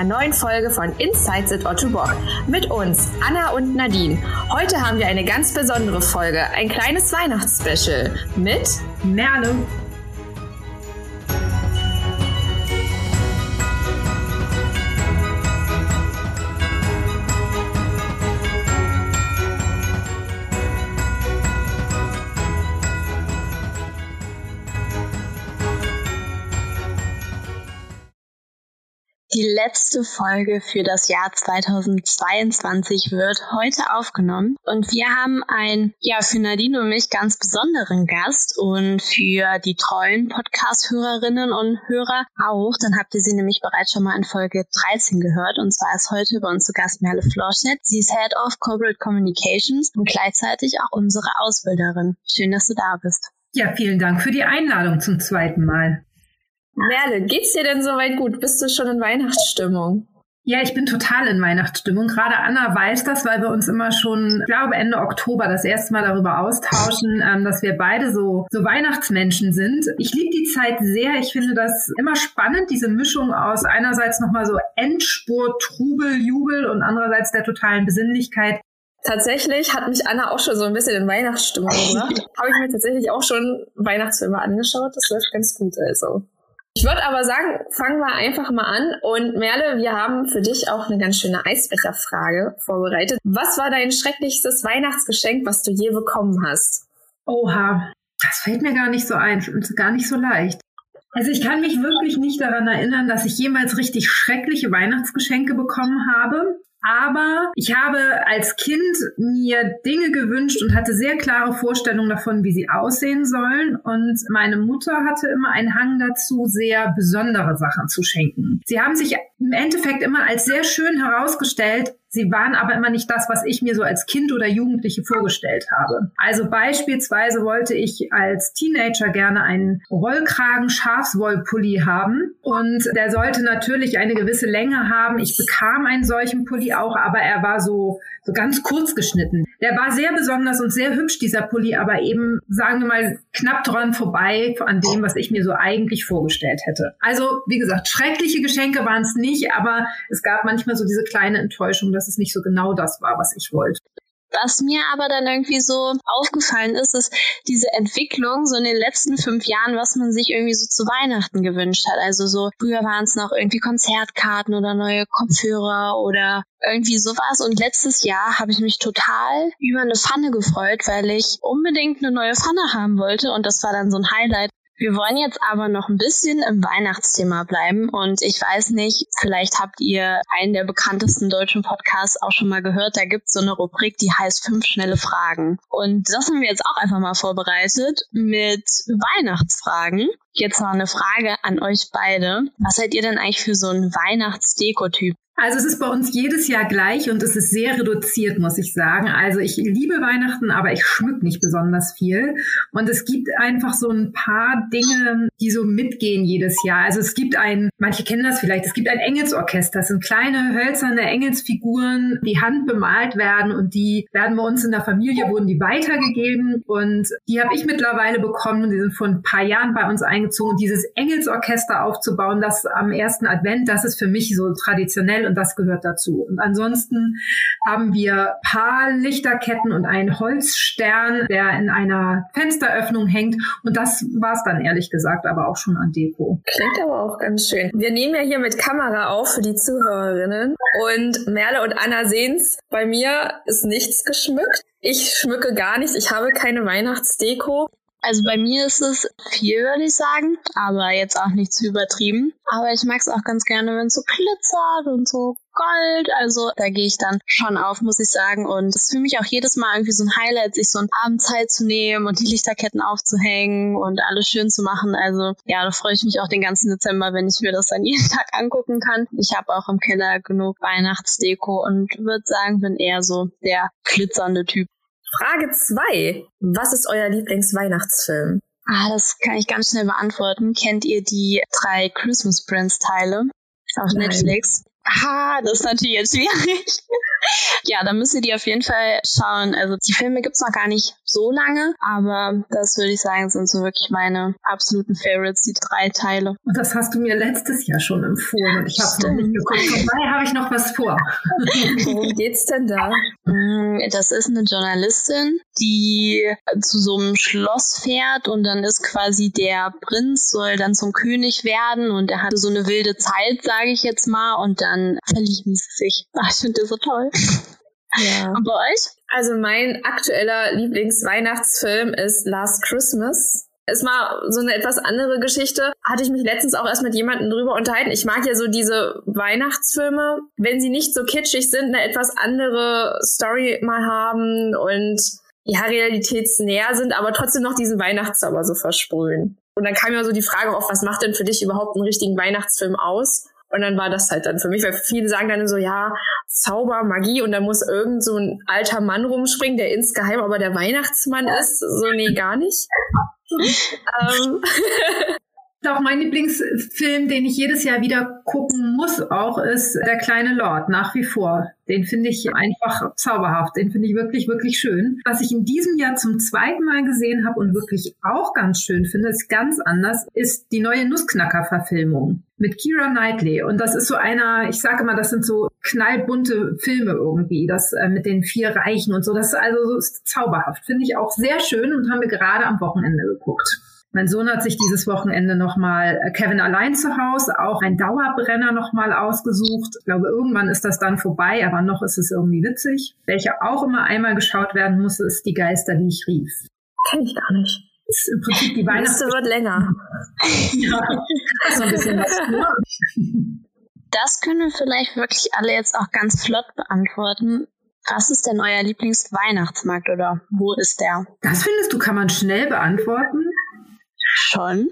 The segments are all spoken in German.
einer neuen Folge von Insights at Otto Bock. Mit uns, Anna und Nadine. Heute haben wir eine ganz besondere Folge, ein kleines Weihnachtsspecial mit Merle letzte Folge für das Jahr 2022 wird heute aufgenommen und wir haben einen, ja, für Nadine und mich ganz besonderen Gast und für die treuen Podcast-Hörerinnen und Hörer auch. Dann habt ihr sie nämlich bereits schon mal in Folge 13 gehört und zwar ist heute bei uns zu Gast Merle Florschett. Sie ist Head of Corporate Communications und gleichzeitig auch unsere Ausbilderin. Schön, dass du da bist. Ja, vielen Dank für die Einladung zum zweiten Mal. Merle, geht's dir denn soweit gut? Bist du schon in Weihnachtsstimmung? Ja, ich bin total in Weihnachtsstimmung. Gerade Anna weiß das, weil wir uns immer schon, ich glaube, Ende Oktober das erste Mal darüber austauschen, ähm, dass wir beide so, so Weihnachtsmenschen sind. Ich liebe die Zeit sehr. Ich finde das immer spannend, diese Mischung aus einerseits nochmal so Endspurt, Trubel, Jubel und andererseits der totalen Besinnlichkeit. Tatsächlich hat mich Anna auch schon so ein bisschen in Weihnachtsstimmung gebracht. Habe ich mir tatsächlich auch schon Weihnachtsfilme angeschaut. Das läuft ganz gut, also. Ich würde aber sagen, fangen wir einfach mal an. Und Merle, wir haben für dich auch eine ganz schöne Eisbecherfrage vorbereitet. Was war dein schrecklichstes Weihnachtsgeschenk, was du je bekommen hast? Oha, das fällt mir gar nicht so ein und gar nicht so leicht. Also ich kann mich wirklich nicht daran erinnern, dass ich jemals richtig schreckliche Weihnachtsgeschenke bekommen habe. Aber ich habe als Kind mir Dinge gewünscht und hatte sehr klare Vorstellungen davon, wie sie aussehen sollen. Und meine Mutter hatte immer einen Hang dazu, sehr besondere Sachen zu schenken. Sie haben sich im Endeffekt immer als sehr schön herausgestellt, Sie waren aber immer nicht das, was ich mir so als Kind oder Jugendliche vorgestellt habe. Also beispielsweise wollte ich als Teenager gerne einen Rollkragen Schafswollpulli haben und der sollte natürlich eine gewisse Länge haben. Ich bekam einen solchen Pulli auch, aber er war so, so ganz kurz geschnitten. Der war sehr besonders und sehr hübsch, dieser Pulli, aber eben, sagen wir mal, knapp dran vorbei an dem, was ich mir so eigentlich vorgestellt hätte. Also, wie gesagt, schreckliche Geschenke waren es nicht, aber es gab manchmal so diese kleine Enttäuschung, dass es nicht so genau das war, was ich wollte. Was mir aber dann irgendwie so aufgefallen ist, ist diese Entwicklung so in den letzten fünf Jahren, was man sich irgendwie so zu Weihnachten gewünscht hat. Also so früher waren es noch irgendwie Konzertkarten oder neue Kopfhörer oder irgendwie sowas. Und letztes Jahr habe ich mich total über eine Pfanne gefreut, weil ich unbedingt eine neue Pfanne haben wollte. Und das war dann so ein Highlight. Wir wollen jetzt aber noch ein bisschen im Weihnachtsthema bleiben und ich weiß nicht, vielleicht habt ihr einen der bekanntesten deutschen Podcasts auch schon mal gehört. Da gibt es so eine Rubrik, die heißt fünf schnelle Fragen. Und das haben wir jetzt auch einfach mal vorbereitet mit Weihnachtsfragen. Jetzt noch eine Frage an euch beide. Was seid ihr denn eigentlich für so ein Weihnachtsdeko-Typ? Also es ist bei uns jedes Jahr gleich und es ist sehr reduziert, muss ich sagen. Also ich liebe Weihnachten, aber ich schmück nicht besonders viel. Und es gibt einfach so ein paar Dinge, die so mitgehen jedes Jahr. Also es gibt ein, manche kennen das vielleicht, es gibt ein Engelsorchester. Das sind kleine hölzerne Engelsfiguren, die handbemalt werden und die werden bei uns in der Familie, wurden die weitergegeben und die habe ich mittlerweile bekommen. Die sind vor ein paar Jahren bei uns eingezogen. Und dieses Engelsorchester aufzubauen, das am ersten Advent, das ist für mich so traditionell und das gehört dazu. Und ansonsten haben wir paar Lichterketten und einen Holzstern, der in einer Fensteröffnung hängt. Und das war es dann ehrlich gesagt aber auch schon an Deko. Klingt aber auch ganz schön. Wir nehmen ja hier mit Kamera auf für die Zuhörerinnen. Und Merle und Anna sehen's. Bei mir ist nichts geschmückt. Ich schmücke gar nichts. Ich habe keine Weihnachtsdeko. Also bei mir ist es viel, würde ich sagen, aber jetzt auch nicht zu übertrieben. Aber ich mag es auch ganz gerne, wenn es so glitzert und so Gold. Also da gehe ich dann schon auf, muss ich sagen. Und es ist für mich auch jedes Mal irgendwie so ein Highlight, sich so einen Abend Zeit zu nehmen und die Lichterketten aufzuhängen und alles schön zu machen. Also ja, da freue ich mich auch den ganzen Dezember, wenn ich mir das dann jeden Tag angucken kann. Ich habe auch im Keller genug Weihnachtsdeko und würde sagen, bin eher so der glitzernde Typ. Frage 2. Was ist euer Lieblingsweihnachtsfilm? Ah, das kann ich ganz schnell beantworten. Kennt ihr die drei Christmas Prince Teile auf Nein. Netflix? Ah, das ist natürlich jetzt schwierig. Ja, da müsst ihr die auf jeden Fall schauen. Also die Filme gibt's noch gar nicht so lange, aber das würde ich sagen, sind so wirklich meine absoluten Favorites, die drei Teile. Und das hast du mir letztes Jahr schon empfohlen und ich habe noch nicht geguckt. Vorbei habe ich noch was vor. Worum geht's denn da? Mm, das ist eine Journalistin, die zu so einem Schloss fährt und dann ist quasi der Prinz soll dann zum König werden und er hatte so eine wilde Zeit, sage ich jetzt mal, und dann verlieben sie sich. Ach, ich finde das so toll. Ja. Und bei euch? Also mein aktueller Lieblingsweihnachtsfilm ist Last Christmas. Ist mal so eine etwas andere Geschichte. Hatte ich mich letztens auch erst mit jemandem drüber unterhalten. Ich mag ja so diese Weihnachtsfilme, wenn sie nicht so kitschig sind, eine etwas andere Story mal haben und ja, realitätsnäher sind, aber trotzdem noch diesen Weihnachtszauber so versprühen. Und dann kam ja so die Frage auf, was macht denn für dich überhaupt einen richtigen Weihnachtsfilm aus? Und dann war das halt dann für mich, weil viele sagen dann so, ja, Zauber, Magie und da muss irgend so ein alter Mann rumspringen, der insgeheim aber der Weihnachtsmann ist. So, nee, gar nicht. ähm. Auch mein Lieblingsfilm, den ich jedes Jahr wieder gucken muss, auch ist Der kleine Lord, nach wie vor. Den finde ich einfach zauberhaft. Den finde ich wirklich, wirklich schön. Was ich in diesem Jahr zum zweiten Mal gesehen habe und wirklich auch ganz schön finde, ist ganz anders, ist die neue Nussknacker-Verfilmung mit Kira Knightley. Und das ist so einer, ich sage mal, das sind so knallbunte Filme irgendwie, das äh, mit den vier Reichen und so. Das ist also so ist zauberhaft. Finde ich auch sehr schön und haben wir gerade am Wochenende geguckt. Mein Sohn hat sich dieses Wochenende nochmal äh, Kevin allein zu Hause, auch ein Dauerbrenner nochmal ausgesucht. Ich glaube, irgendwann ist das dann vorbei, aber noch ist es irgendwie witzig. Welcher auch immer einmal geschaut werden muss, ist Die Geister, die ich rief. Kenn ich gar nicht. Das ist im Prinzip die Weihnachts... wird länger. ja, so ein bisschen was. Das können wir vielleicht wirklich alle jetzt auch ganz flott beantworten. Was ist denn euer Lieblingsweihnachtsmarkt oder wo ist der? Das findest du, kann man schnell beantworten? Schon.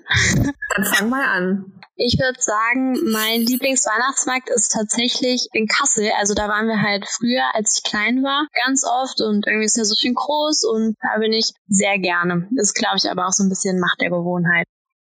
Dann fang mal an. Ich würde sagen, mein Lieblingsweihnachtsmarkt ist tatsächlich in Kassel. Also da waren wir halt früher, als ich klein war, ganz oft und irgendwie ist ja so schön groß und da bin ich sehr gerne. Das ist, glaube ich, aber auch so ein bisschen Macht der Gewohnheit.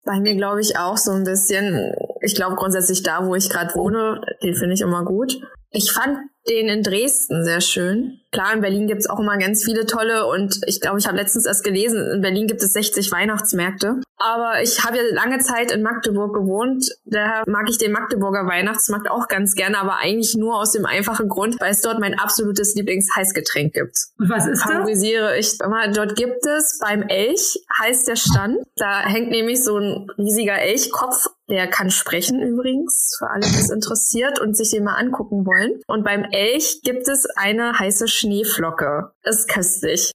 Bei mir glaube ich auch so ein bisschen. Ich glaube grundsätzlich da, wo ich gerade wohne, den finde ich immer gut. Ich fand den in Dresden sehr schön. Klar, in Berlin gibt's auch immer ganz viele tolle und ich glaube, ich habe letztens erst gelesen, in Berlin gibt es 60 Weihnachtsmärkte. Aber ich habe ja lange Zeit in Magdeburg gewohnt. Daher mag ich den Magdeburger Weihnachtsmarkt auch ganz gerne, aber eigentlich nur aus dem einfachen Grund, weil es dort mein absolutes Lieblingsheißgetränk gibt. Und was ist das? Favorisiere ich immer. Dort gibt es beim Elch, heißt der Stand. Da hängt nämlich so ein riesiger Elchkopf der kann sprechen übrigens, für alle, die es interessiert und sich den mal angucken wollen. Und beim Elch gibt es eine heiße Schneeflocke. Ist köstlich.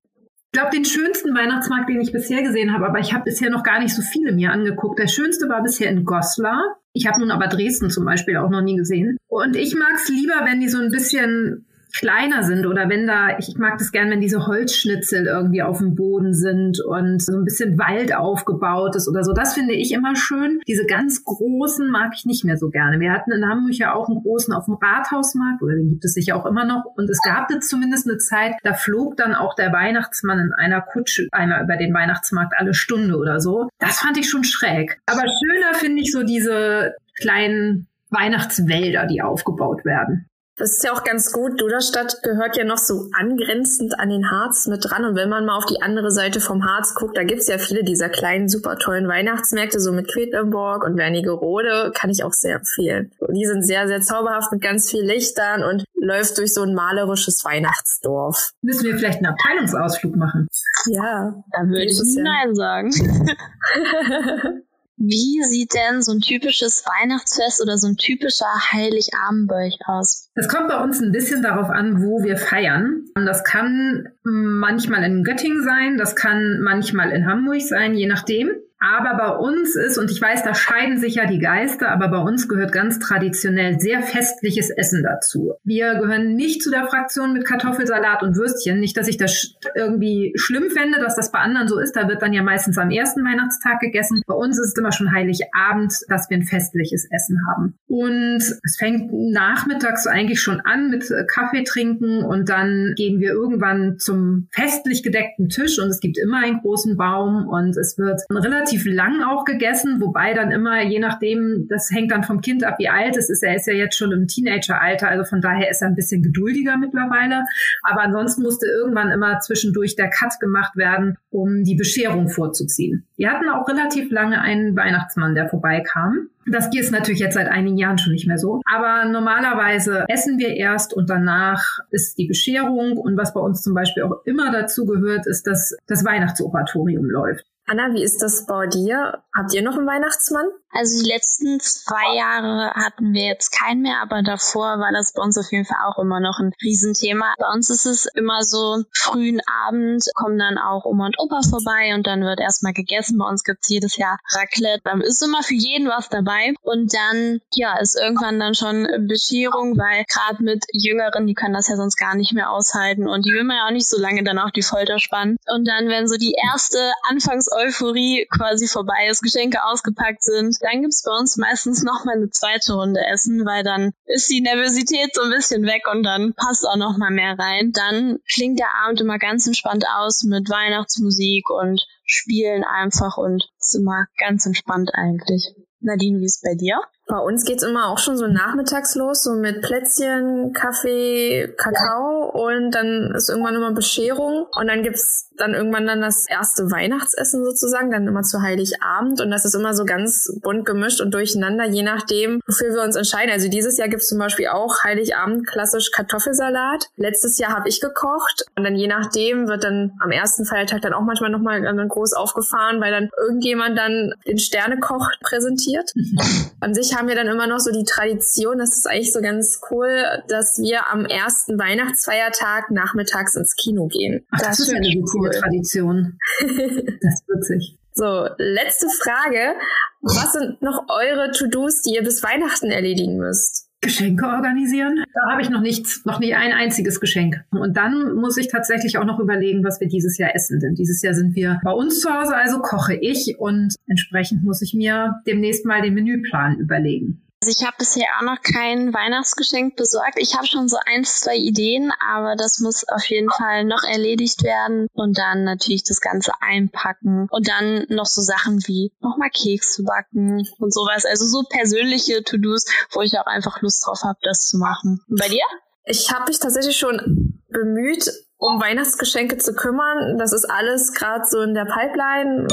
Glaube, den schönsten Weihnachtsmarkt, den ich bisher gesehen habe, aber ich habe bisher noch gar nicht so viele mir angeguckt. Der schönste war bisher in Goslar. Ich habe nun aber Dresden zum Beispiel auch noch nie gesehen. Und ich mag es lieber, wenn die so ein bisschen kleiner sind oder wenn da, ich mag das gern, wenn diese Holzschnitzel irgendwie auf dem Boden sind und so ein bisschen Wald aufgebaut ist oder so. Das finde ich immer schön. Diese ganz großen mag ich nicht mehr so gerne. Wir hatten in Hamburg ja auch einen großen auf dem Rathausmarkt oder den gibt es sicher auch immer noch. Und es gab jetzt zumindest eine Zeit, da flog dann auch der Weihnachtsmann in einer Kutsche einmal über den Weihnachtsmarkt alle Stunde oder so. Das fand ich schon schräg. Aber schöner finde ich so diese kleinen Weihnachtswälder, die aufgebaut werden. Das ist ja auch ganz gut. Duderstadt gehört ja noch so angrenzend an den Harz mit dran. Und wenn man mal auf die andere Seite vom Harz guckt, da gibt's ja viele dieser kleinen, super tollen Weihnachtsmärkte, so mit Quedlinburg und Wernigerode, kann ich auch sehr empfehlen. Die sind sehr, sehr zauberhaft mit ganz viel Lichtern und läuft durch so ein malerisches Weihnachtsdorf. Müssen wir vielleicht einen Abteilungsausflug machen? Ja. Da würde ich ja. Nein sagen. Wie sieht denn so ein typisches Weihnachtsfest oder so ein typischer Heiligabend bei euch aus? Es kommt bei uns ein bisschen darauf an, wo wir feiern. Das kann manchmal in Göttingen sein, das kann manchmal in Hamburg sein, je nachdem. Aber bei uns ist, und ich weiß, da scheiden sich ja die Geister, aber bei uns gehört ganz traditionell sehr festliches Essen dazu. Wir gehören nicht zu der Fraktion mit Kartoffelsalat und Würstchen. Nicht, dass ich das irgendwie schlimm fände, dass das bei anderen so ist. Da wird dann ja meistens am ersten Weihnachtstag gegessen. Bei uns ist es immer schon Heiligabend, dass wir ein festliches Essen haben. Und es fängt nachmittags eigentlich schon an mit Kaffee trinken und dann gehen wir irgendwann zum festlich gedeckten Tisch und es gibt immer einen großen Baum und es wird ein relativ relativ lang auch gegessen, wobei dann immer, je nachdem, das hängt dann vom Kind ab, wie alt es ist. Er ist ja jetzt schon im Teenageralter, also von daher ist er ein bisschen geduldiger mittlerweile. Aber ansonsten musste irgendwann immer zwischendurch der Cut gemacht werden, um die Bescherung vorzuziehen. Wir hatten auch relativ lange einen Weihnachtsmann, der vorbeikam. Das ist natürlich jetzt seit einigen Jahren schon nicht mehr so. Aber normalerweise essen wir erst und danach ist die Bescherung. Und was bei uns zum Beispiel auch immer dazu gehört, ist, dass das Weihnachtsoratorium läuft. Anna, wie ist das bei dir? Habt ihr noch einen Weihnachtsmann? Also die letzten zwei Jahre hatten wir jetzt keinen mehr, aber davor war das bei uns auf jeden Fall auch immer noch ein Riesenthema. Bei uns ist es immer so, frühen Abend kommen dann auch Oma und Opa vorbei und dann wird erstmal gegessen. Bei uns gibt's jedes Jahr Raclette. Dann ist immer für jeden was dabei. Und dann, ja, ist irgendwann dann schon Bescherung, weil gerade mit Jüngeren, die können das ja sonst gar nicht mehr aushalten und die will man ja auch nicht so lange dann auf die Folter spannen. Und dann, wenn so die erste Anfangseuphorie quasi vorbei ist, Geschenke ausgepackt sind, dann gibt's bei uns meistens noch mal eine zweite Runde Essen, weil dann ist die Nervosität so ein bisschen weg und dann passt auch noch mal mehr rein. Dann klingt der Abend immer ganz entspannt aus mit Weihnachtsmusik und Spielen einfach und ist immer ganz entspannt eigentlich. Nadine, wie ist bei dir? Bei uns geht's immer auch schon so nachmittags los, so mit Plätzchen, Kaffee, Kakao und dann ist irgendwann immer Bescherung und dann gibt's dann irgendwann dann das erste Weihnachtsessen sozusagen, dann immer zu Heiligabend und das ist immer so ganz bunt gemischt und durcheinander, je nachdem, wofür wir uns entscheiden. Also dieses Jahr gibt's zum Beispiel auch Heiligabend klassisch Kartoffelsalat. Letztes Jahr habe ich gekocht und dann je nachdem wird dann am ersten Feiertag dann auch manchmal nochmal groß aufgefahren, weil dann irgendjemand dann den Sternekoch präsentiert. An sich haben wir dann immer noch so die Tradition, das ist eigentlich so ganz cool, dass wir am ersten Weihnachtsfeiertag nachmittags ins Kino gehen. Ach, das, das ist ja eine coole Tradition. das ist witzig. So, letzte Frage. Was sind noch eure To-Dos, die ihr bis Weihnachten erledigen müsst? Geschenke organisieren. Da habe ich noch nichts, noch nie ein einziges Geschenk. Und dann muss ich tatsächlich auch noch überlegen, was wir dieses Jahr essen. Denn dieses Jahr sind wir bei uns zu Hause, also koche ich und entsprechend muss ich mir demnächst mal den Menüplan überlegen. Also ich habe bisher auch noch kein Weihnachtsgeschenk besorgt. Ich habe schon so ein, zwei Ideen, aber das muss auf jeden Fall noch erledigt werden und dann natürlich das Ganze einpacken und dann noch so Sachen wie nochmal Keks zu backen und sowas. Also so persönliche To-Dos, wo ich auch einfach Lust drauf habe, das zu machen. Und bei dir? Ich habe mich tatsächlich schon bemüht, um Weihnachtsgeschenke zu kümmern. Das ist alles gerade so in der Pipeline.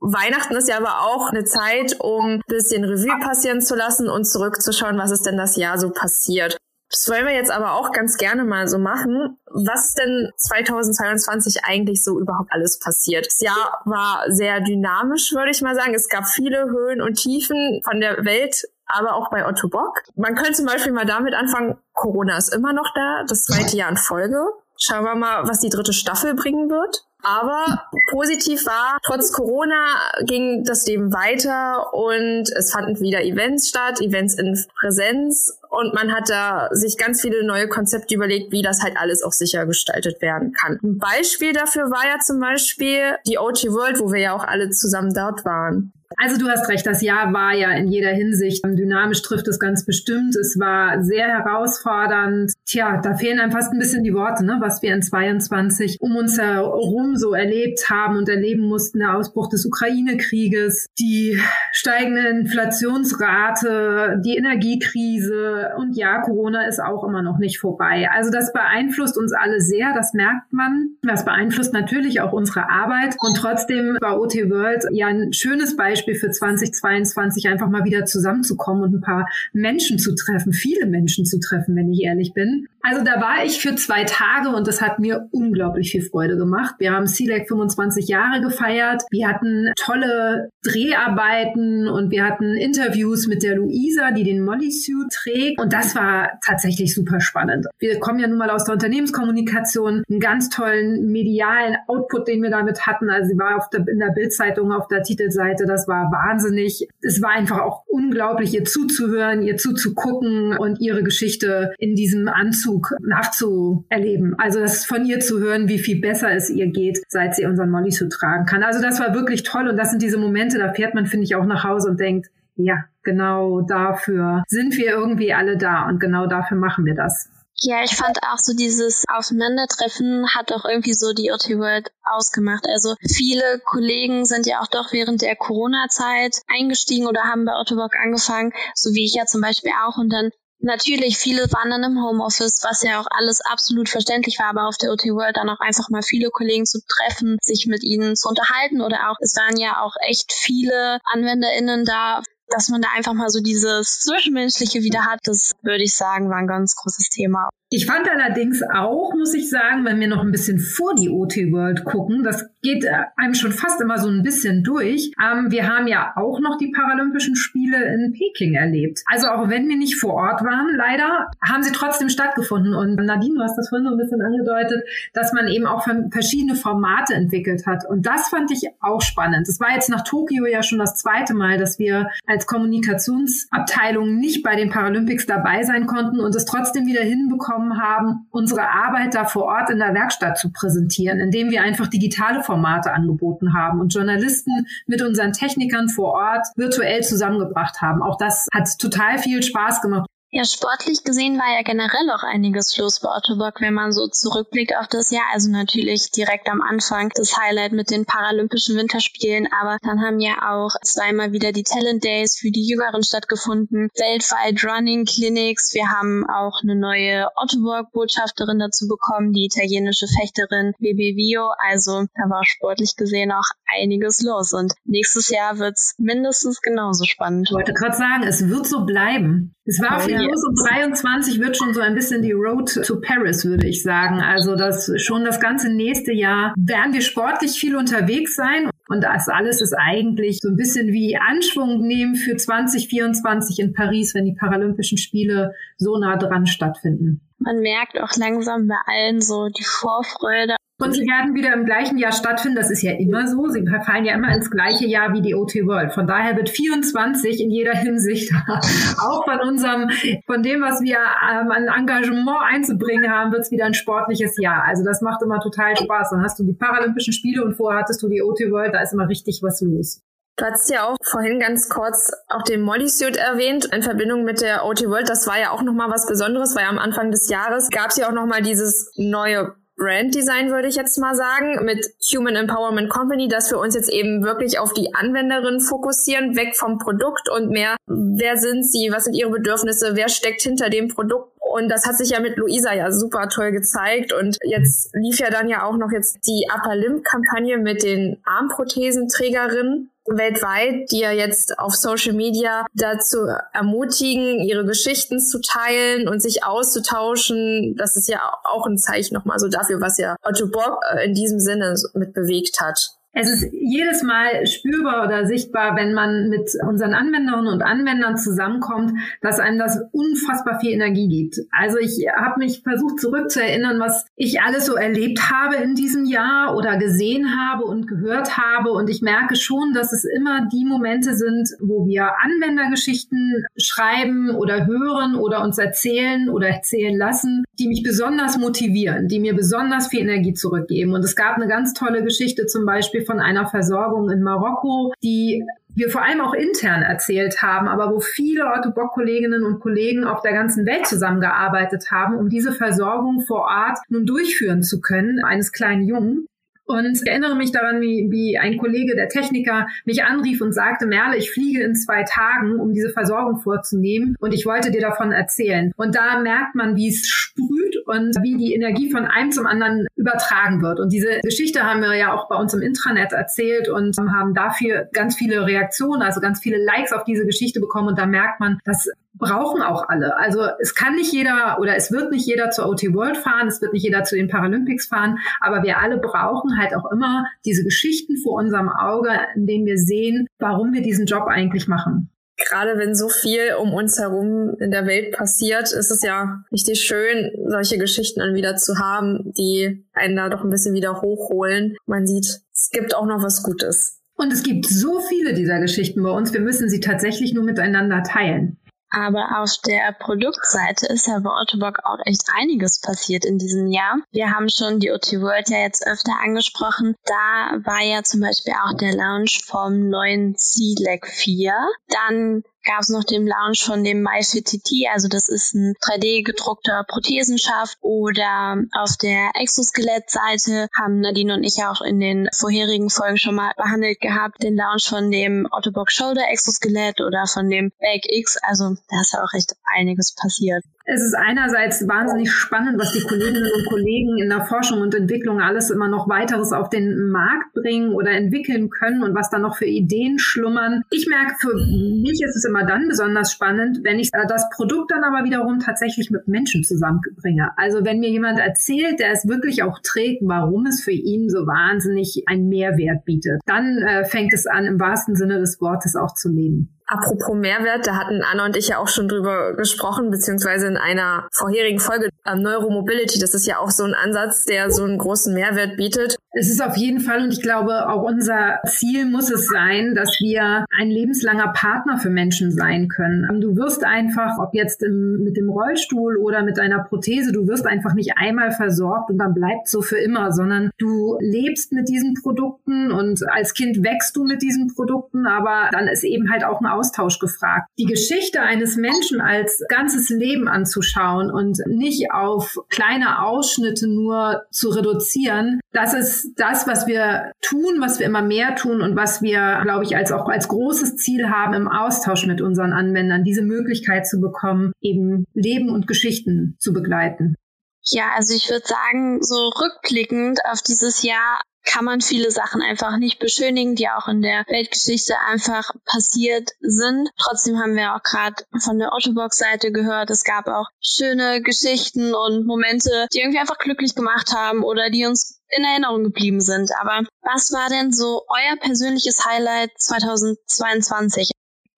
Weihnachten ist ja aber auch eine Zeit, um ein bisschen Revue passieren zu lassen und zurückzuschauen, was ist denn das Jahr so passiert. Das wollen wir jetzt aber auch ganz gerne mal so machen. Was ist denn 2022 eigentlich so überhaupt alles passiert? Das Jahr war sehr dynamisch, würde ich mal sagen. Es gab viele Höhen und Tiefen von der Welt, aber auch bei Otto Bock. Man könnte zum Beispiel mal damit anfangen, Corona ist immer noch da, das zweite Jahr in Folge. Schauen wir mal, was die dritte Staffel bringen wird. Aber positiv war, trotz Corona ging das Leben weiter und es fanden wieder Events statt, Events in Präsenz und man hat da sich ganz viele neue Konzepte überlegt, wie das halt alles auch sicher gestaltet werden kann. Ein Beispiel dafür war ja zum Beispiel die OT World, wo wir ja auch alle zusammen dort waren. Also du hast recht, das Jahr war ja in jeder Hinsicht dynamisch trifft es ganz bestimmt. Es war sehr herausfordernd. Tja, da fehlen einem fast ein bisschen die Worte, ne? was wir in 22 um uns herum so erlebt haben und erleben mussten. Der Ausbruch des Ukraine-Krieges, die steigende Inflationsrate, die Energiekrise und ja, Corona ist auch immer noch nicht vorbei. Also das beeinflusst uns alle sehr, das merkt man. Das beeinflusst natürlich auch unsere Arbeit und trotzdem war OT World ja ein schönes Beispiel Beispiel für 2022 einfach mal wieder zusammenzukommen und ein paar Menschen zu treffen, viele Menschen zu treffen, wenn ich ehrlich bin. Also da war ich für zwei Tage und das hat mir unglaublich viel Freude gemacht. Wir haben CLEC 25 Jahre gefeiert. Wir hatten tolle Dreharbeiten und wir hatten Interviews mit der Luisa, die den Molly Suit trägt. Und das war tatsächlich super spannend. Wir kommen ja nun mal aus der Unternehmenskommunikation, einen ganz tollen medialen Output, den wir damit hatten. Also sie war auf der, in der Bildzeitung auf der Titelseite. Das war wahnsinnig. Es war einfach auch unglaublich, ihr zuzuhören, ihr zuzugucken und ihre Geschichte in diesem Anzug Zug nachzuerleben. Also das von ihr zu hören, wie viel besser es ihr geht, seit sie unseren Molly zu tragen kann. Also das war wirklich toll und das sind diese Momente, da fährt man, finde ich, auch nach Hause und denkt, ja, genau dafür sind wir irgendwie alle da und genau dafür machen wir das. Ja, ich fand auch so dieses Aufeinandertreffen hat auch irgendwie so die OT World ausgemacht. Also viele Kollegen sind ja auch doch während der Corona-Zeit eingestiegen oder haben bei Ottobock angefangen, so wie ich ja zum Beispiel auch. Und dann Natürlich, viele waren dann im Homeoffice, was ja auch alles absolut verständlich war, aber auf der OT World dann auch einfach mal viele Kollegen zu treffen, sich mit ihnen zu unterhalten oder auch, es waren ja auch echt viele AnwenderInnen da, dass man da einfach mal so dieses Zwischenmenschliche wieder hat, das würde ich sagen, war ein ganz großes Thema. Ich fand allerdings auch, muss ich sagen, wenn wir noch ein bisschen vor die OT World gucken, das geht äh, einem schon fast immer so ein bisschen durch. Ähm, wir haben ja auch noch die Paralympischen Spiele in Peking erlebt. Also auch wenn wir nicht vor Ort waren, leider, haben sie trotzdem stattgefunden. Und Nadine, du hast das vorhin so ein bisschen angedeutet, dass man eben auch verschiedene Formate entwickelt hat. Und das fand ich auch spannend. Es war jetzt nach Tokio ja schon das zweite Mal, dass wir als Kommunikationsabteilung nicht bei den Paralympics dabei sein konnten und es trotzdem wieder hinbekommen bekommen haben, unsere Arbeit da vor Ort in der Werkstatt zu präsentieren, indem wir einfach digitale Formate angeboten haben und Journalisten mit unseren Technikern vor Ort virtuell zusammengebracht haben. Auch das hat total viel Spaß gemacht. Ja, sportlich gesehen war ja generell auch einiges los bei Ottobock, wenn man so zurückblickt auf das Jahr. Also natürlich direkt am Anfang das Highlight mit den Paralympischen Winterspielen, aber dann haben ja auch zweimal wieder die Talent Days für die Jüngeren stattgefunden, weltweit Running Clinics. Wir haben auch eine neue Ottobock-Botschafterin dazu bekommen, die italienische Fechterin Bebe Vio. Also da war sportlich gesehen auch einiges los und nächstes Jahr wird's mindestens genauso spannend. Ich wollte gerade sagen, es wird so bleiben. Es war oh, viel los und 23 wird schon so ein bisschen die Road to Paris, würde ich sagen. Also das schon das ganze nächste Jahr werden wir sportlich viel unterwegs sein. Und das alles ist eigentlich so ein bisschen wie Anschwung nehmen für 2024 in Paris, wenn die Paralympischen Spiele so nah dran stattfinden. Man merkt auch langsam bei allen so die Vorfreude und sie werden wieder im gleichen Jahr stattfinden. Das ist ja immer so. Sie fallen ja immer ins gleiche Jahr wie die OT World. Von daher wird 24 in jeder Hinsicht auch von unserem, von dem, was wir ähm, an Engagement einzubringen haben, wird es wieder ein sportliches Jahr. Also das macht immer total Spaß. Dann hast du die Paralympischen Spiele und vorher hattest du die OT World. Da ist immer richtig was los. Du hast ja auch vorhin ganz kurz auch den Molly Suit erwähnt in Verbindung mit der OT World. Das war ja auch nochmal was Besonderes, weil am Anfang des Jahres gab es ja auch nochmal dieses neue Branddesign, würde ich jetzt mal sagen, mit Human Empowerment Company, dass wir uns jetzt eben wirklich auf die Anwenderin fokussieren, weg vom Produkt und mehr, wer sind sie, was sind ihre Bedürfnisse, wer steckt hinter dem Produkt. Und das hat sich ja mit Luisa ja super toll gezeigt. Und jetzt lief ja dann ja auch noch jetzt die Upper Limb Kampagne mit den Armprothesenträgerinnen weltweit, die ja jetzt auf Social Media dazu ermutigen, ihre Geschichten zu teilen und sich auszutauschen. Das ist ja auch ein Zeichen nochmal so dafür, was ja Otto Bock äh, in diesem Sinne mit bewegt hat. Es ist jedes Mal spürbar oder sichtbar, wenn man mit unseren Anwenderinnen und Anwendern zusammenkommt, dass einem das unfassbar viel Energie gibt. Also ich habe mich versucht zurückzuerinnern, was ich alles so erlebt habe in diesem Jahr oder gesehen habe und gehört habe. Und ich merke schon, dass es immer die Momente sind, wo wir Anwendergeschichten schreiben oder hören oder uns erzählen oder erzählen lassen, die mich besonders motivieren, die mir besonders viel Energie zurückgeben. Und es gab eine ganz tolle Geschichte zum Beispiel Beispiel von einer Versorgung in Marokko, die wir vor allem auch intern erzählt haben, aber wo viele Orthobock-Kolleginnen und Kollegen auf der ganzen Welt zusammengearbeitet haben, um diese Versorgung vor Ort nun durchführen zu können, eines kleinen Jungen. Und ich erinnere mich daran, wie, wie ein Kollege, der Techniker, mich anrief und sagte, Merle, ich fliege in zwei Tagen, um diese Versorgung vorzunehmen und ich wollte dir davon erzählen. Und da merkt man, wie es sprüht und wie die Energie von einem zum anderen übertragen wird. Und diese Geschichte haben wir ja auch bei uns im Intranet erzählt und haben dafür ganz viele Reaktionen, also ganz viele Likes auf diese Geschichte bekommen. Und da merkt man, dass brauchen auch alle. Also es kann nicht jeder oder es wird nicht jeder zur OT World fahren, es wird nicht jeder zu den Paralympics fahren, aber wir alle brauchen halt auch immer diese Geschichten vor unserem Auge, in denen wir sehen, warum wir diesen Job eigentlich machen. Gerade wenn so viel um uns herum in der Welt passiert, ist es ja richtig schön, solche Geschichten dann wieder zu haben, die einen da doch ein bisschen wieder hochholen. Man sieht, es gibt auch noch was Gutes. Und es gibt so viele dieser Geschichten bei uns, wir müssen sie tatsächlich nur miteinander teilen. Aber auf der Produktseite ist ja bei Ottobock auch echt einiges passiert in diesem Jahr. Wir haben schon die OT World ja jetzt öfter angesprochen. Da war ja zum Beispiel auch der Launch vom neuen C-Leg 4. Dann gab es noch den Launch von dem MyFitTT, also das ist ein 3D gedruckter Prothesenschaft oder auf der Exoskelett-Seite haben Nadine und ich auch in den vorherigen Folgen schon mal behandelt gehabt, den Launch von dem Ottobock Shoulder Exoskelett oder von dem Back X, also da ist ja auch recht einiges passiert. Es ist einerseits wahnsinnig spannend, was die Kolleginnen und Kollegen in der Forschung und Entwicklung alles immer noch weiteres auf den Markt bringen oder entwickeln können und was da noch für Ideen schlummern. Ich merke, für mich ist es immer dann besonders spannend, wenn ich das Produkt dann aber wiederum tatsächlich mit Menschen zusammenbringe. Also wenn mir jemand erzählt, der es wirklich auch trägt, warum es für ihn so wahnsinnig einen Mehrwert bietet, dann äh, fängt es an, im wahrsten Sinne des Wortes auch zu leben. Apropos Mehrwert, da hatten Anna und ich ja auch schon drüber gesprochen, beziehungsweise in einer vorherigen Folge ähm, Neuromobility. Das ist ja auch so ein Ansatz, der so einen großen Mehrwert bietet. Es ist auf jeden Fall und ich glaube, auch unser Ziel muss es sein, dass wir ein lebenslanger Partner für Menschen sein können. Du wirst einfach, ob jetzt im, mit dem Rollstuhl oder mit deiner Prothese, du wirst einfach nicht einmal versorgt und dann bleibt so für immer, sondern du lebst mit diesen Produkten und als Kind wächst du mit diesen Produkten, aber dann ist eben halt auch ein Austausch gefragt. Die Geschichte eines Menschen als ganzes Leben anzuschauen und nicht auf kleine Ausschnitte nur zu reduzieren, das ist das, was wir tun, was wir immer mehr tun und was wir, glaube ich, als auch als großes Ziel haben im Austausch mit unseren Anwendern, diese Möglichkeit zu bekommen, eben Leben und Geschichten zu begleiten. Ja, also ich würde sagen, so rückblickend auf dieses Jahr kann man viele Sachen einfach nicht beschönigen, die auch in der Weltgeschichte einfach passiert sind. Trotzdem haben wir auch gerade von der Ottobox-Seite gehört, es gab auch schöne Geschichten und Momente, die irgendwie einfach glücklich gemacht haben oder die uns in Erinnerung geblieben sind. Aber was war denn so euer persönliches Highlight 2022?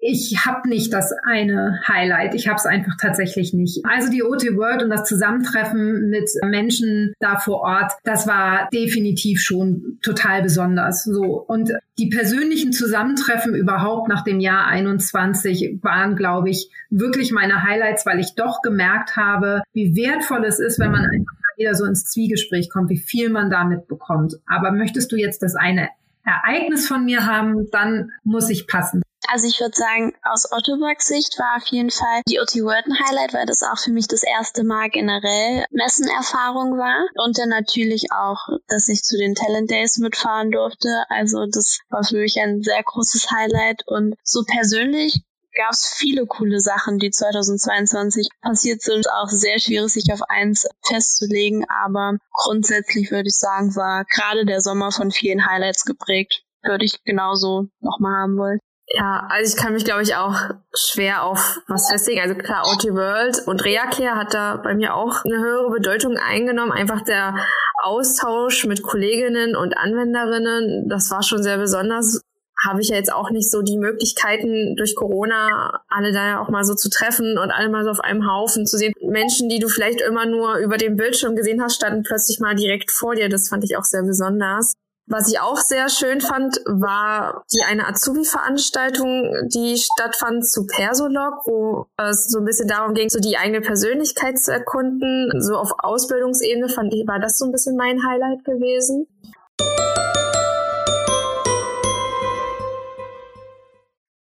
Ich habe nicht das eine Highlight. Ich habe es einfach tatsächlich nicht. Also die OT World und das Zusammentreffen mit Menschen da vor Ort, das war definitiv schon total besonders. So und die persönlichen Zusammentreffen überhaupt nach dem Jahr 21 waren, glaube ich, wirklich meine Highlights, weil ich doch gemerkt habe, wie wertvoll es ist, wenn man einfach wieder so ins Zwiegespräch kommt, wie viel man damit bekommt. Aber möchtest du jetzt das eine Ereignis von mir haben, dann muss ich passen. Also ich würde sagen, aus Ottobox Sicht war auf jeden Fall die OT World ein Highlight, weil das auch für mich das erste Mal generell Messenerfahrung war. Und dann natürlich auch, dass ich zu den Talent Days mitfahren durfte. Also das war für mich ein sehr großes Highlight. Und so persönlich gab es viele coole Sachen, die 2022 passiert sind. Auch sehr schwierig, sich auf eins festzulegen. Aber grundsätzlich würde ich sagen, war gerade der Sommer von vielen Highlights geprägt. Würde ich genauso nochmal haben wollen. Ja, also ich kann mich, glaube ich, auch schwer auf was festlegen. Also klar, OT World und Reacare hat da bei mir auch eine höhere Bedeutung eingenommen. Einfach der Austausch mit Kolleginnen und Anwenderinnen, das war schon sehr besonders. Habe ich ja jetzt auch nicht so die Möglichkeiten durch Corona, alle da auch mal so zu treffen und alle mal so auf einem Haufen zu sehen. Menschen, die du vielleicht immer nur über den Bildschirm gesehen hast, standen plötzlich mal direkt vor dir. Das fand ich auch sehr besonders. Was ich auch sehr schön fand, war die eine Azubi-Veranstaltung, die stattfand zu Persolog, wo es so ein bisschen darum ging, so die eigene Persönlichkeit zu erkunden. So auf Ausbildungsebene fand ich, war das so ein bisschen mein Highlight gewesen.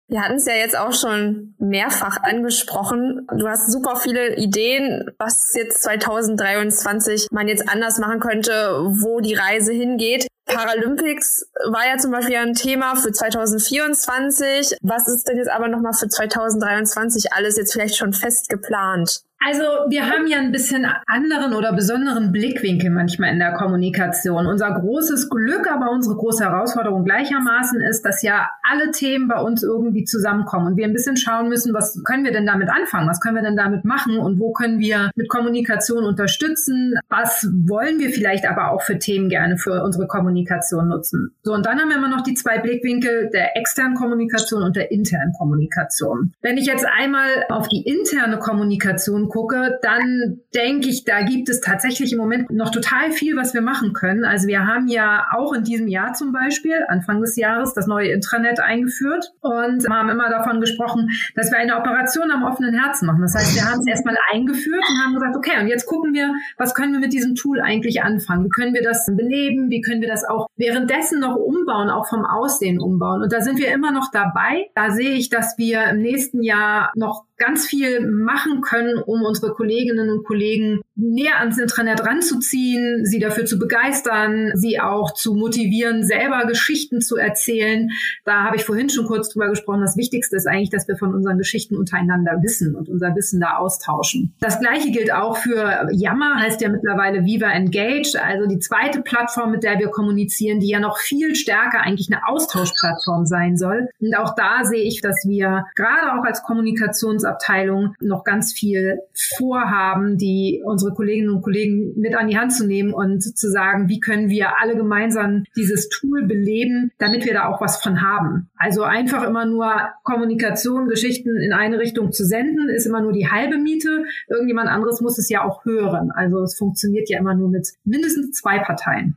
Wir hatten es ja jetzt auch schon mehrfach angesprochen. Du hast super viele Ideen, was jetzt 2023 man jetzt anders machen könnte, wo die Reise hingeht. Paralympics war ja zum Beispiel ein Thema für 2024. Was ist denn jetzt aber nochmal für 2023 alles jetzt vielleicht schon fest geplant? Also wir haben ja ein bisschen anderen oder besonderen Blickwinkel manchmal in der Kommunikation. Unser großes Glück, aber unsere große Herausforderung gleichermaßen ist, dass ja alle Themen bei uns irgendwie zusammenkommen und wir ein bisschen schauen müssen, was können wir denn damit anfangen, was können wir denn damit machen und wo können wir mit Kommunikation unterstützen, was wollen wir vielleicht aber auch für Themen gerne für unsere Kommunikation nutzen. So, und dann haben wir immer noch die zwei Blickwinkel der externen Kommunikation und der internen Kommunikation. Wenn ich jetzt einmal auf die interne Kommunikation gucke, dann denke ich, da gibt es tatsächlich im Moment noch total viel, was wir machen können. Also wir haben ja auch in diesem Jahr zum Beispiel, Anfang des Jahres, das neue Intranet eingeführt und haben immer davon gesprochen, dass wir eine Operation am offenen Herzen machen. Das heißt, wir haben es erstmal eingeführt und haben gesagt, okay, und jetzt gucken wir, was können wir mit diesem Tool eigentlich anfangen? Wie können wir das beleben? Wie können wir das auch währenddessen noch umbauen, auch vom Aussehen umbauen? Und da sind wir immer noch dabei. Da sehe ich, dass wir im nächsten Jahr noch ganz viel machen können, um unsere Kolleginnen und Kollegen näher ans Intranet ranzuziehen, sie dafür zu begeistern, sie auch zu motivieren, selber Geschichten zu erzählen. Da habe ich vorhin schon kurz drüber gesprochen. Das Wichtigste ist eigentlich, dass wir von unseren Geschichten untereinander wissen und unser Wissen da austauschen. Das Gleiche gilt auch für Yammer, heißt ja mittlerweile Viva Engage, also die zweite Plattform, mit der wir kommunizieren, die ja noch viel stärker eigentlich eine Austauschplattform sein soll. Und auch da sehe ich, dass wir gerade auch als Kommunikations Abteilung noch ganz viel vorhaben, die unsere Kolleginnen und Kollegen mit an die Hand zu nehmen und zu sagen, wie können wir alle gemeinsam dieses Tool beleben, damit wir da auch was von haben. Also einfach immer nur Kommunikation, Geschichten in eine Richtung zu senden, ist immer nur die halbe Miete. Irgendjemand anderes muss es ja auch hören. Also es funktioniert ja immer nur mit mindestens zwei Parteien.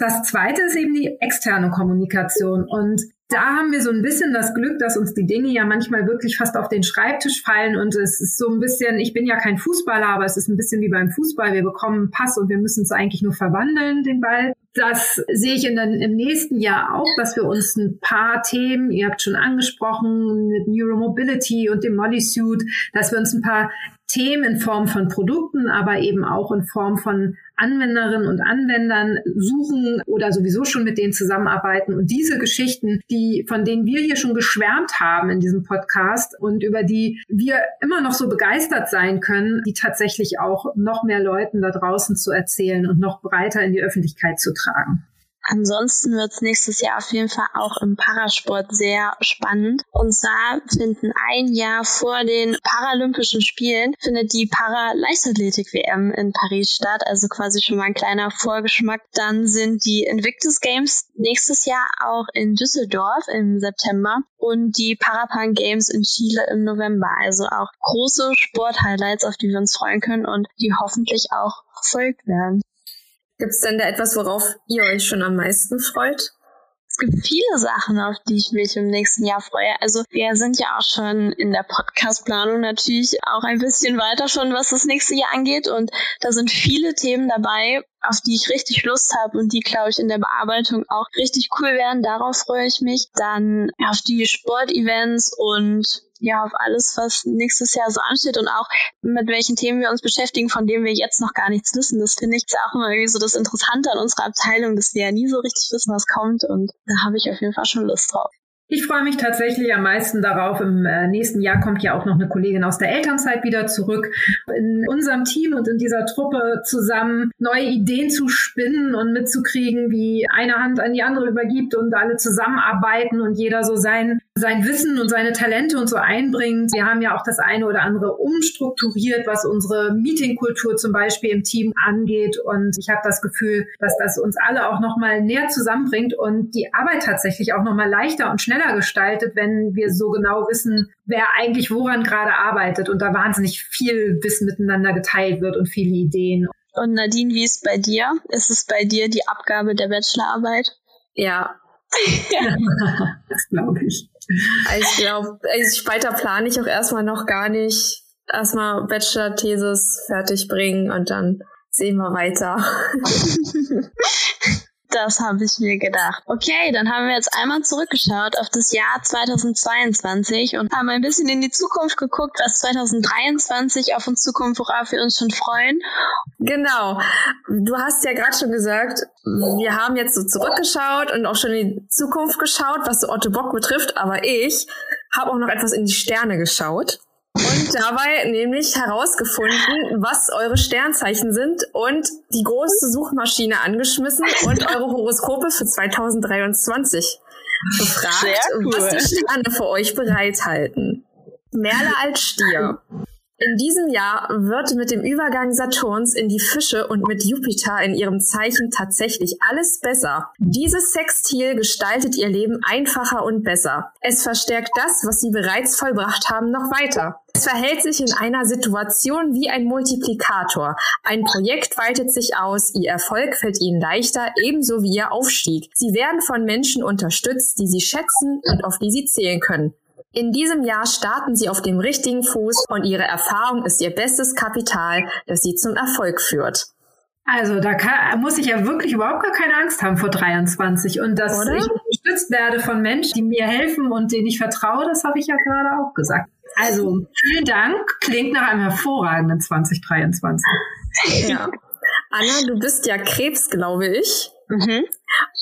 Das zweite ist eben die externe Kommunikation. Und da haben wir so ein bisschen das Glück, dass uns die Dinge ja manchmal wirklich fast auf den Schreibtisch fallen und es ist so ein bisschen, ich bin ja kein Fußballer, aber es ist ein bisschen wie beim Fußball. Wir bekommen einen Pass und wir müssen es eigentlich nur verwandeln, den Ball. Das sehe ich in den, im nächsten Jahr auch, dass wir uns ein paar Themen, ihr habt schon angesprochen, mit Neuromobility und dem Molly Suit, dass wir uns ein paar Themen in Form von Produkten, aber eben auch in Form von Anwenderinnen und Anwendern suchen oder sowieso schon mit denen zusammenarbeiten und diese Geschichten, die, von denen wir hier schon geschwärmt haben in diesem Podcast und über die wir immer noch so begeistert sein können, die tatsächlich auch noch mehr Leuten da draußen zu erzählen und noch breiter in die Öffentlichkeit zu tragen. Ansonsten wird es nächstes Jahr auf jeden Fall auch im Parasport sehr spannend. Und zwar finden ein Jahr vor den Paralympischen Spielen findet die Para-Leichtathletik-WM in Paris statt. Also quasi schon mal ein kleiner Vorgeschmack. Dann sind die Invictus Games nächstes Jahr auch in Düsseldorf im September und die Parapan Games in Chile im November. Also auch große Sporthighlights, auf die wir uns freuen können und die hoffentlich auch verfolgt werden. Gibt es denn da etwas, worauf ihr euch schon am meisten freut? Es gibt viele Sachen, auf die ich mich im nächsten Jahr freue. Also wir sind ja auch schon in der Podcast-Planung natürlich auch ein bisschen weiter schon, was das nächste Jahr angeht. Und da sind viele Themen dabei, auf die ich richtig Lust habe und die, glaube ich, in der Bearbeitung auch richtig cool werden. Darauf freue ich mich. Dann auf die Sportevents und ja, auf alles, was nächstes Jahr so ansteht und auch mit welchen Themen wir uns beschäftigen, von denen wir jetzt noch gar nichts wissen. Das finde ich auch immer irgendwie so das Interessante an unserer Abteilung, dass wir ja nie so richtig wissen, was kommt und da habe ich auf jeden Fall schon Lust drauf. Ich freue mich tatsächlich am meisten darauf. Im äh, nächsten Jahr kommt ja auch noch eine Kollegin aus der Elternzeit wieder zurück. In unserem Team und in dieser Truppe zusammen neue Ideen zu spinnen und mitzukriegen, wie eine Hand an die andere übergibt und alle zusammenarbeiten und jeder so sein, sein Wissen und seine Talente und so einbringt. Wir haben ja auch das eine oder andere umstrukturiert, was unsere Meetingkultur zum Beispiel im Team angeht. Und ich habe das Gefühl, dass das uns alle auch nochmal näher zusammenbringt und die Arbeit tatsächlich auch nochmal leichter und schneller schneller gestaltet, wenn wir so genau wissen, wer eigentlich woran gerade arbeitet und da wahnsinnig viel Wissen miteinander geteilt wird und viele Ideen. Und Nadine, wie ist bei dir? Ist es bei dir die Abgabe der Bachelorarbeit? Ja. das glaube ich. Also ich glaube, also weiter plane ich auch erstmal noch gar nicht. Erstmal Bachelor-Thesis fertig bringen und dann sehen wir weiter. Das habe ich mir gedacht. Okay, dann haben wir jetzt einmal zurückgeschaut auf das Jahr 2022 und haben ein bisschen in die Zukunft geguckt, was 2023 auf uns zukommt, worauf wir uns schon freuen. Genau. Du hast ja gerade schon gesagt, wir haben jetzt so zurückgeschaut und auch schon in die Zukunft geschaut, was so Otto Bock betrifft, aber ich habe auch noch etwas in die Sterne geschaut dabei nämlich herausgefunden, was eure Sternzeichen sind und die große Suchmaschine angeschmissen und eure Horoskope für 2023 befragt, cool. was die Sterne für euch bereithalten. Merle als Stier. In diesem Jahr wird mit dem Übergang Saturns in die Fische und mit Jupiter in ihrem Zeichen tatsächlich alles besser. Dieses Sextil gestaltet ihr Leben einfacher und besser. Es verstärkt das, was sie bereits vollbracht haben, noch weiter. Es verhält sich in einer Situation wie ein Multiplikator. Ein Projekt weitet sich aus, ihr Erfolg fällt ihnen leichter, ebenso wie ihr Aufstieg. Sie werden von Menschen unterstützt, die sie schätzen und auf die sie zählen können. In diesem Jahr starten sie auf dem richtigen Fuß und ihre Erfahrung ist ihr bestes Kapital, das sie zum Erfolg führt. Also da kann, muss ich ja wirklich überhaupt gar keine Angst haben vor 23 und dass Oder? ich unterstützt werde von Menschen, die mir helfen und denen ich vertraue, das habe ich ja gerade auch gesagt. Also vielen Dank, klingt nach einem hervorragenden 2023. Ja. Anna, du bist ja Krebs, glaube ich. Mhm.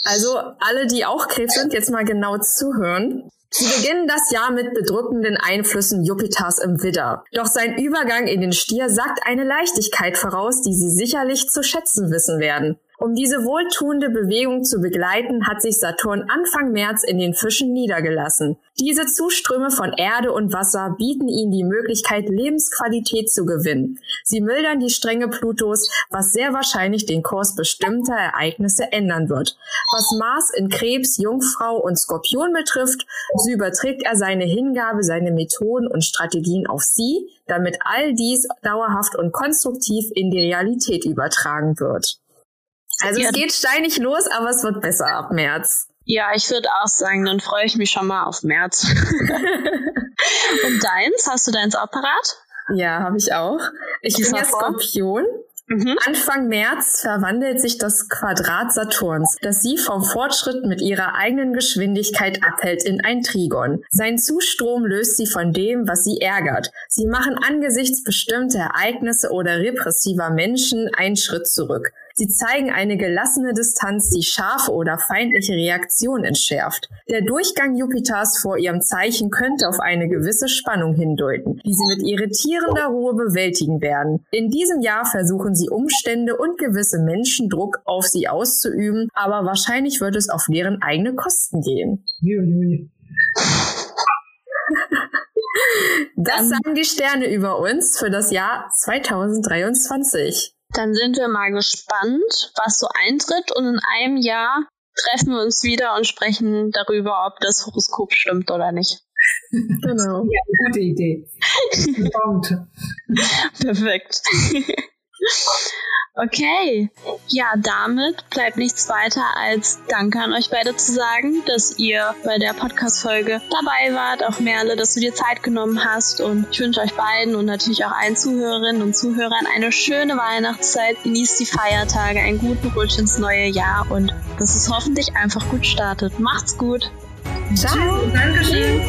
Also alle, die auch Krebs sind, jetzt mal genau zuhören. Sie beginnen das Jahr mit bedrückenden Einflüssen Jupiters im Widder. Doch sein Übergang in den Stier sagt eine Leichtigkeit voraus, die Sie sicherlich zu schätzen wissen werden. Um diese wohltuende Bewegung zu begleiten, hat sich Saturn Anfang März in den Fischen niedergelassen. Diese Zuströme von Erde und Wasser bieten ihnen die Möglichkeit, Lebensqualität zu gewinnen. Sie mildern die Strenge Plutos, was sehr wahrscheinlich den Kurs bestimmter Ereignisse ändern wird. Was Mars in Krebs, Jungfrau und Skorpion betrifft, so überträgt er seine Hingabe, seine Methoden und Strategien auf sie, damit all dies dauerhaft und konstruktiv in die Realität übertragen wird. Also ja. es geht steinig los, aber es wird besser ab März. Ja, ich würde auch sagen, dann freue ich mich schon mal auf März. Und deins? Hast du deins auch parat? Ja, habe ich auch. Ich bin ja Skorpion. Mhm. Anfang März verwandelt sich das Quadrat Saturns, das sie vom Fortschritt mit ihrer eigenen Geschwindigkeit abhält, in ein Trigon. Sein Zustrom löst sie von dem, was sie ärgert. Sie machen angesichts bestimmter Ereignisse oder repressiver Menschen einen Schritt zurück. Sie zeigen eine gelassene Distanz, die scharfe oder feindliche Reaktion entschärft. Der Durchgang Jupiters vor ihrem Zeichen könnte auf eine gewisse Spannung hindeuten, die sie mit irritierender Ruhe bewältigen werden. In diesem Jahr versuchen sie Umstände und gewisse Menschen Druck auf sie auszuüben, aber wahrscheinlich wird es auf deren eigene Kosten gehen. Das sagen die Sterne über uns für das Jahr 2023. Dann sind wir mal gespannt, was so eintritt und in einem Jahr treffen wir uns wieder und sprechen darüber, ob das Horoskop stimmt oder nicht. Genau. Ja, gute Idee. Perfekt. Okay, ja, damit bleibt nichts weiter als Danke an euch beide zu sagen, dass ihr bei der Podcast-Folge dabei wart. Auch Merle, dass du dir Zeit genommen hast. Und ich wünsche euch beiden und natürlich auch allen Zuhörerinnen und Zuhörern eine schöne Weihnachtszeit. Genießt die Feiertage, einen guten Rutsch ins neue Jahr und dass es hoffentlich einfach gut startet. Macht's gut. Ciao. Dankeschön.